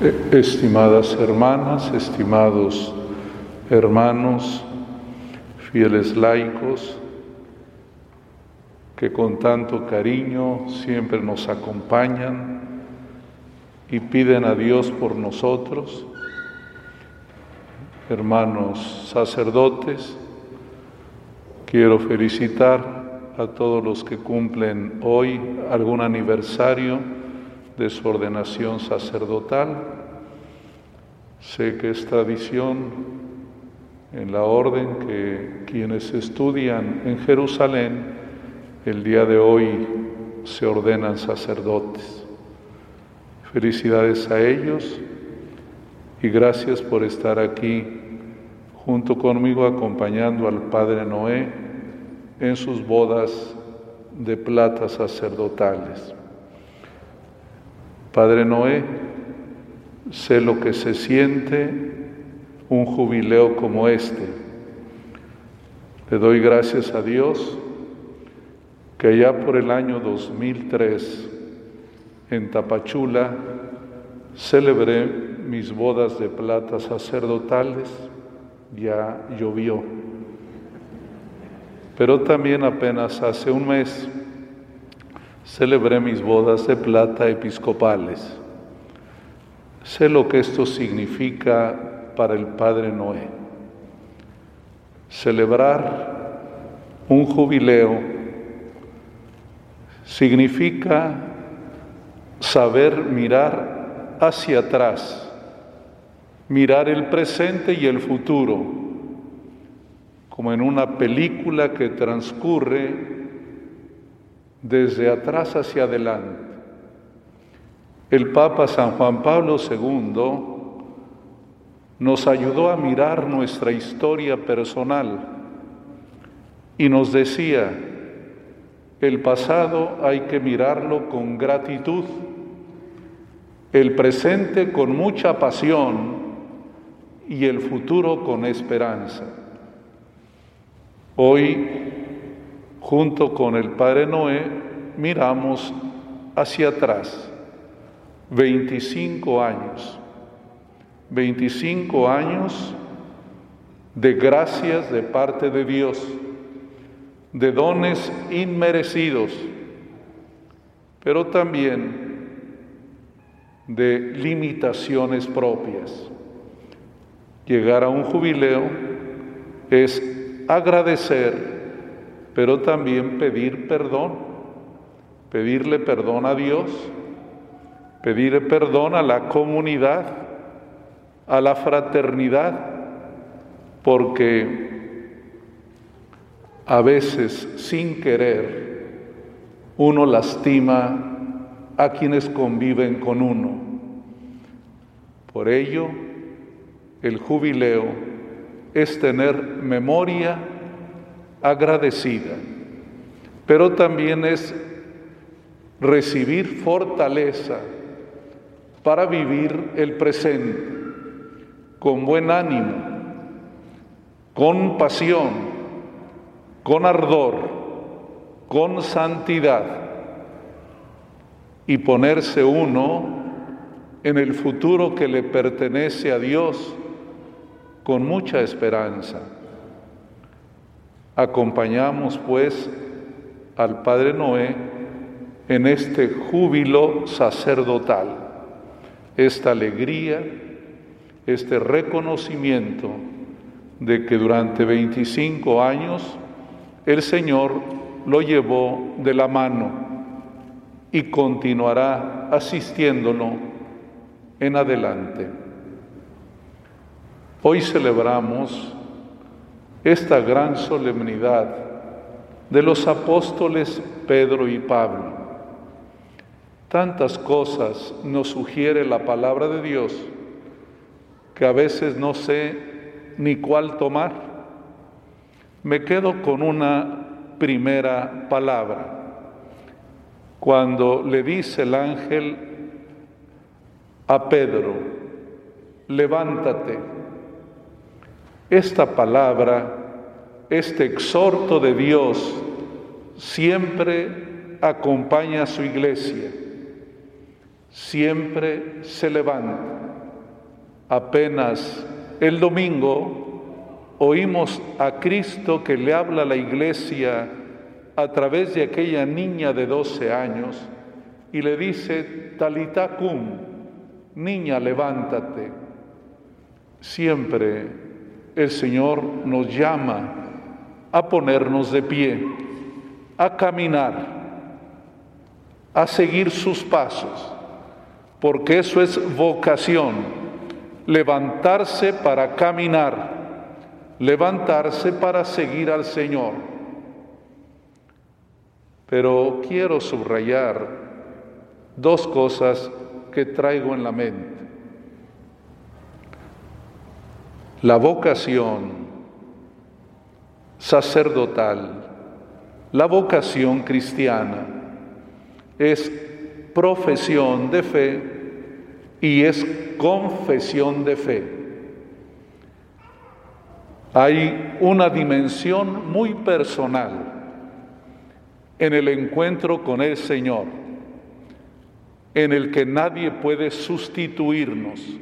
Estimadas hermanas, estimados hermanos, fieles laicos, que con tanto cariño siempre nos acompañan y piden a Dios por nosotros, hermanos sacerdotes, quiero felicitar a todos los que cumplen hoy algún aniversario de su ordenación sacerdotal. Sé que es tradición en la orden que quienes estudian en Jerusalén el día de hoy se ordenan sacerdotes. Felicidades a ellos y gracias por estar aquí junto conmigo acompañando al Padre Noé en sus bodas de plata sacerdotales. Padre Noé, sé lo que se siente un jubileo como este. Le doy gracias a Dios que ya por el año 2003 en Tapachula celebré mis bodas de plata sacerdotales, ya llovió. Pero también apenas hace un mes celebré mis bodas de plata episcopales. Sé lo que esto significa para el Padre Noé. Celebrar un jubileo significa saber mirar hacia atrás, mirar el presente y el futuro, como en una película que transcurre desde atrás hacia adelante. El Papa San Juan Pablo II nos ayudó a mirar nuestra historia personal y nos decía, el pasado hay que mirarlo con gratitud, el presente con mucha pasión y el futuro con esperanza. Hoy, junto con el Padre Noé, miramos hacia atrás, 25 años 25 años de gracias de parte de Dios, de dones inmerecidos, pero también de limitaciones propias. Llegar a un jubileo es agradecer, pero también pedir perdón, pedirle perdón a Dios, pedirle perdón a la comunidad, a la fraternidad, porque a veces sin querer uno lastima a quienes conviven con uno. Por ello, el jubileo es tener memoria agradecida, pero también es recibir fortaleza para vivir el presente con buen ánimo, con pasión, con ardor, con santidad y ponerse uno en el futuro que le pertenece a Dios con mucha esperanza. Acompañamos pues al Padre Noé en este júbilo sacerdotal, esta alegría este reconocimiento de que durante 25 años el Señor lo llevó de la mano y continuará asistiéndolo en adelante. Hoy celebramos esta gran solemnidad de los apóstoles Pedro y Pablo. Tantas cosas nos sugiere la palabra de Dios que a veces no sé ni cuál tomar. Me quedo con una primera palabra. Cuando le dice el ángel a Pedro, levántate. Esta palabra, este exhorto de Dios, siempre acompaña a su iglesia, siempre se levanta Apenas el domingo oímos a Cristo que le habla a la iglesia a través de aquella niña de 12 años y le dice, Talitacum, niña, levántate. Siempre el Señor nos llama a ponernos de pie, a caminar, a seguir sus pasos, porque eso es vocación, levantarse para caminar, levantarse para seguir al Señor. Pero quiero subrayar dos cosas que traigo en la mente. La vocación sacerdotal, la vocación cristiana es profesión de fe y es confesión de fe. Hay una dimensión muy personal en el encuentro con el Señor, en el que nadie puede sustituirnos.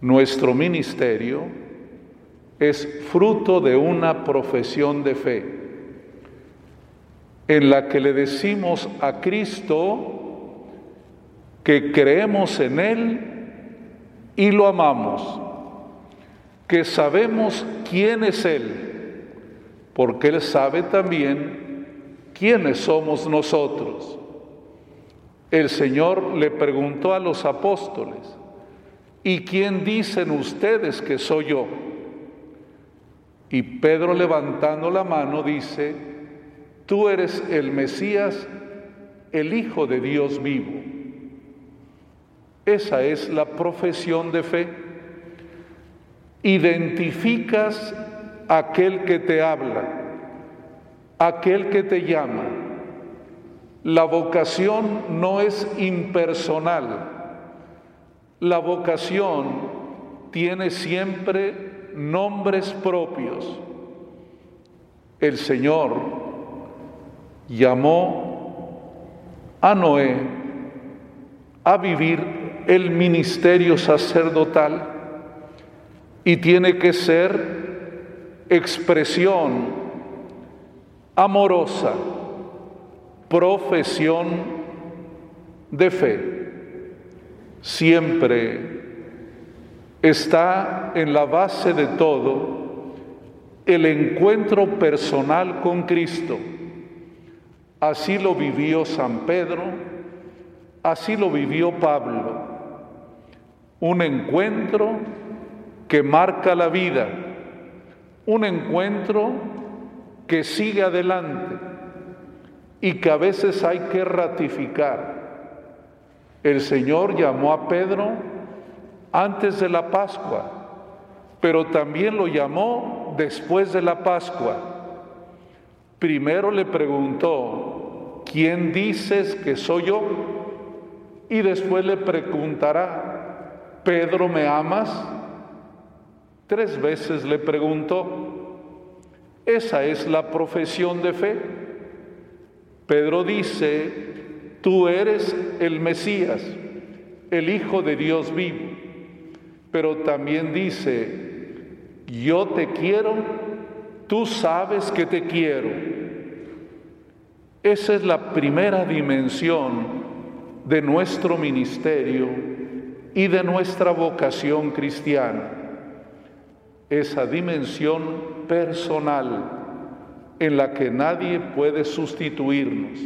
Nuestro ministerio es fruto de una profesión de fe en la que le decimos a Cristo que creemos en Él y lo amamos, que sabemos quién es Él, porque Él sabe también quiénes somos nosotros. El Señor le preguntó a los apóstoles, ¿y quién dicen ustedes que soy yo? Y Pedro levantando la mano dice, tú eres el Mesías, el Hijo de Dios vivo. Esa es la profesión de fe. Identificas aquel que te habla, aquel que te llama. La vocación no es impersonal. La vocación tiene siempre nombres propios. El Señor llamó a Noé a vivir el ministerio sacerdotal y tiene que ser expresión amorosa, profesión de fe. Siempre está en la base de todo el encuentro personal con Cristo. Así lo vivió San Pedro, así lo vivió Pablo. Un encuentro que marca la vida, un encuentro que sigue adelante y que a veces hay que ratificar. El Señor llamó a Pedro antes de la Pascua, pero también lo llamó después de la Pascua. Primero le preguntó, ¿quién dices que soy yo? Y después le preguntará, ¿Pedro me amas? Tres veces le preguntó. Esa es la profesión de fe. Pedro dice, tú eres el Mesías, el Hijo de Dios vivo pero también dice, yo te quiero, tú sabes que te quiero. Esa es la primera dimensión de nuestro ministerio y de nuestra vocación cristiana. Esa dimensión personal en la que nadie puede sustituirnos.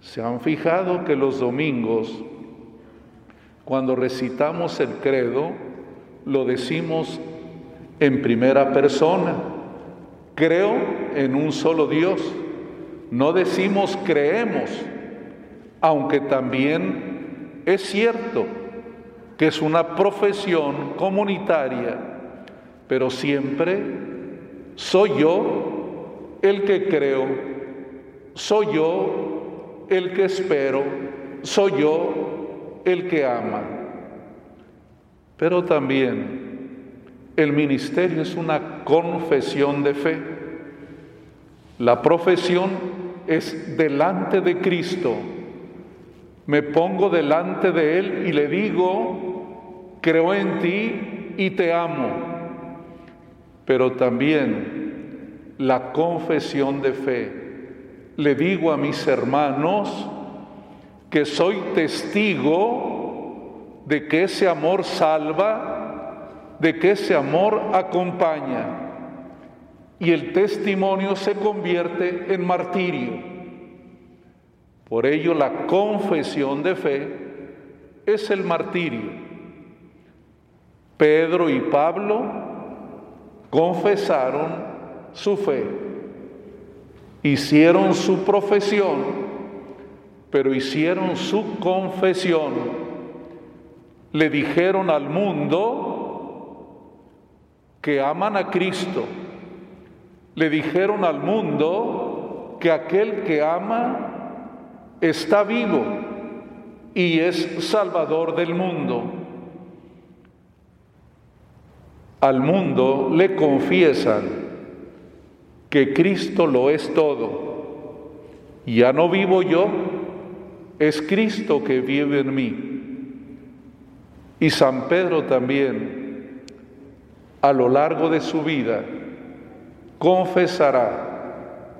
¿Se han fijado que los domingos cuando recitamos el credo, lo decimos en primera persona. Creo en un solo Dios. No decimos creemos, aunque también es cierto que es una profesión comunitaria, pero siempre soy yo el que creo, soy yo el que espero, soy yo el que ama. Pero también el ministerio es una confesión de fe. La profesión es delante de Cristo. Me pongo delante de Él y le digo creo en ti y te amo, pero también la confesión de fe. Le digo a mis hermanos que soy testigo de que ese amor salva, de que ese amor acompaña y el testimonio se convierte en martirio. Por ello la confesión de fe es el martirio. Pedro y Pablo confesaron su fe, hicieron su profesión, pero hicieron su confesión. Le dijeron al mundo que aman a Cristo. Le dijeron al mundo que aquel que ama está vivo y es Salvador del mundo. Al mundo le confiesan que Cristo lo es todo. Ya no vivo yo, es Cristo que vive en mí. Y San Pedro también, a lo largo de su vida, confesará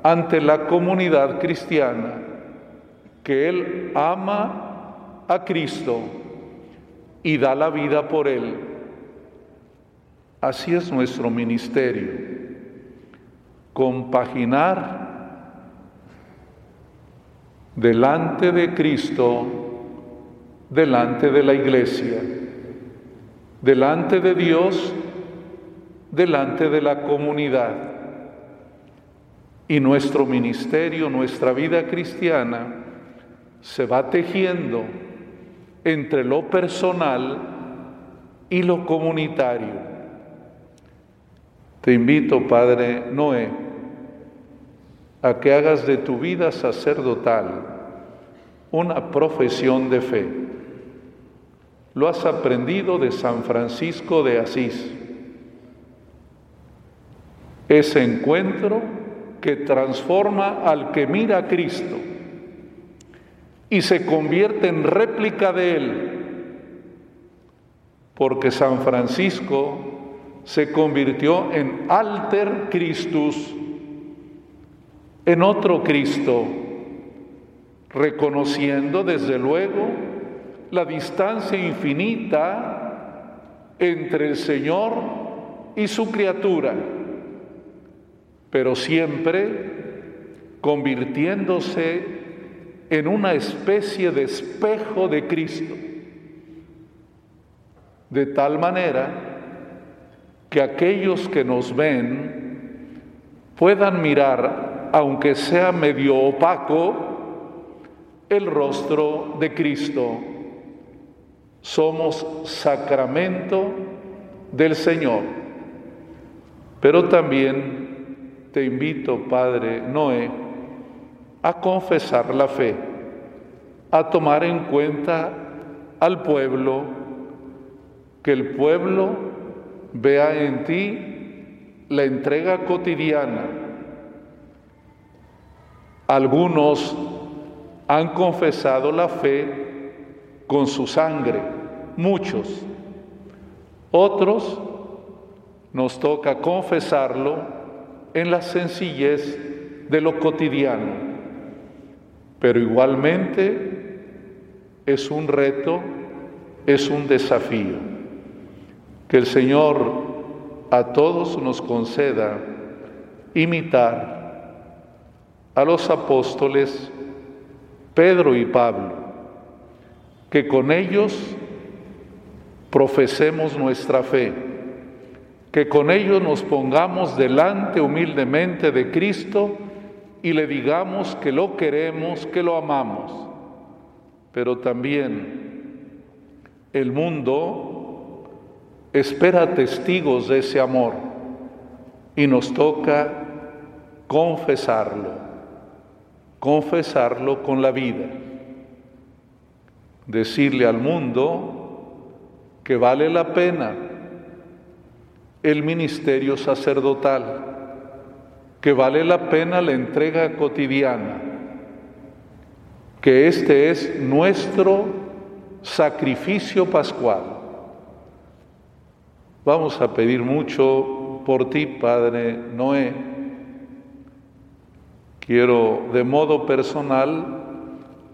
ante la comunidad cristiana que Él ama a Cristo y da la vida por Él. Así es nuestro ministerio, compaginar delante de Cristo, delante de la iglesia, delante de Dios, delante de la comunidad. Y nuestro ministerio, nuestra vida cristiana, se va tejiendo entre lo personal y lo comunitario. Te invito, Padre Noé, a que hagas de tu vida sacerdotal una profesión de fe. Lo has aprendido de San Francisco de Asís. Ese encuentro que transforma al que mira a Cristo y se convierte en réplica de él, porque San Francisco se convirtió en alter Christus, en otro Cristo, reconociendo desde luego la distancia infinita entre el Señor y su criatura, pero siempre convirtiéndose en una especie de espejo de Cristo, de tal manera que aquellos que nos ven puedan mirar, aunque sea medio opaco, el rostro de Cristo. Somos sacramento del Señor. Pero también te invito, Padre Noé, a confesar la fe, a tomar en cuenta al pueblo, que el pueblo vea en ti la entrega cotidiana. Algunos han confesado la fe con su sangre, muchos. Otros nos toca confesarlo en la sencillez de lo cotidiano pero igualmente es un reto, es un desafío. Que el Señor a todos nos conceda imitar a los apóstoles Pedro y Pablo, que con ellos profesemos nuestra fe, que con ellos nos pongamos delante humildemente de Cristo, y le digamos que lo queremos, que lo amamos. Pero también el mundo espera testigos de ese amor y nos toca confesarlo, confesarlo con la vida, decirle al mundo que vale la pena el ministerio sacerdotal que vale la pena la entrega cotidiana, que este es nuestro sacrificio pascual, Vamos a pedir mucho por ti, Padre Noé. Quiero de modo personal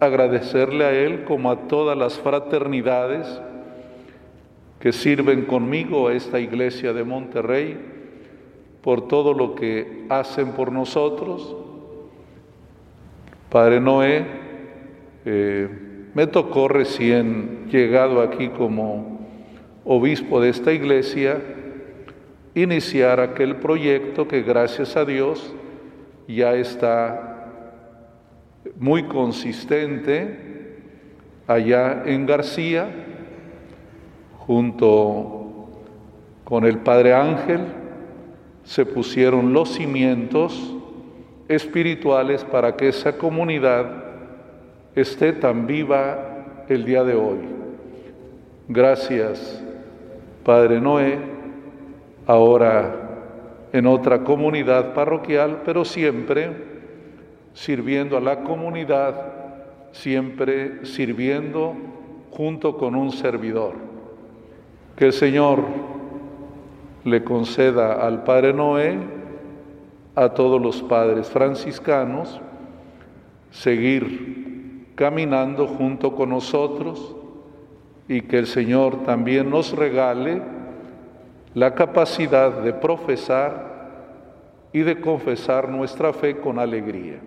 agradecerle a Él como a todas las fraternidades que sirven conmigo a esta iglesia de Monterrey por todo lo que hacen por nosotros. Padre Noé, eh, me tocó recién llegado aquí como obispo de esta iglesia iniciar aquel proyecto que gracias a Dios ya está muy consistente allá en García, junto con el Padre Ángel, se pusieron los cimientos espirituales para que esa comunidad esté tan viva el día de hoy. Gracias, Padre Noé, ahora en otra comunidad parroquial, pero siempre sirviendo a la comunidad, siempre sirviendo junto con un servidor. Que el Señor le conceda al Padre Noé, a todos los padres franciscanos, seguir caminando junto con nosotros y que el Señor también nos regale la capacidad de profesar y de confesar nuestra fe con alegría.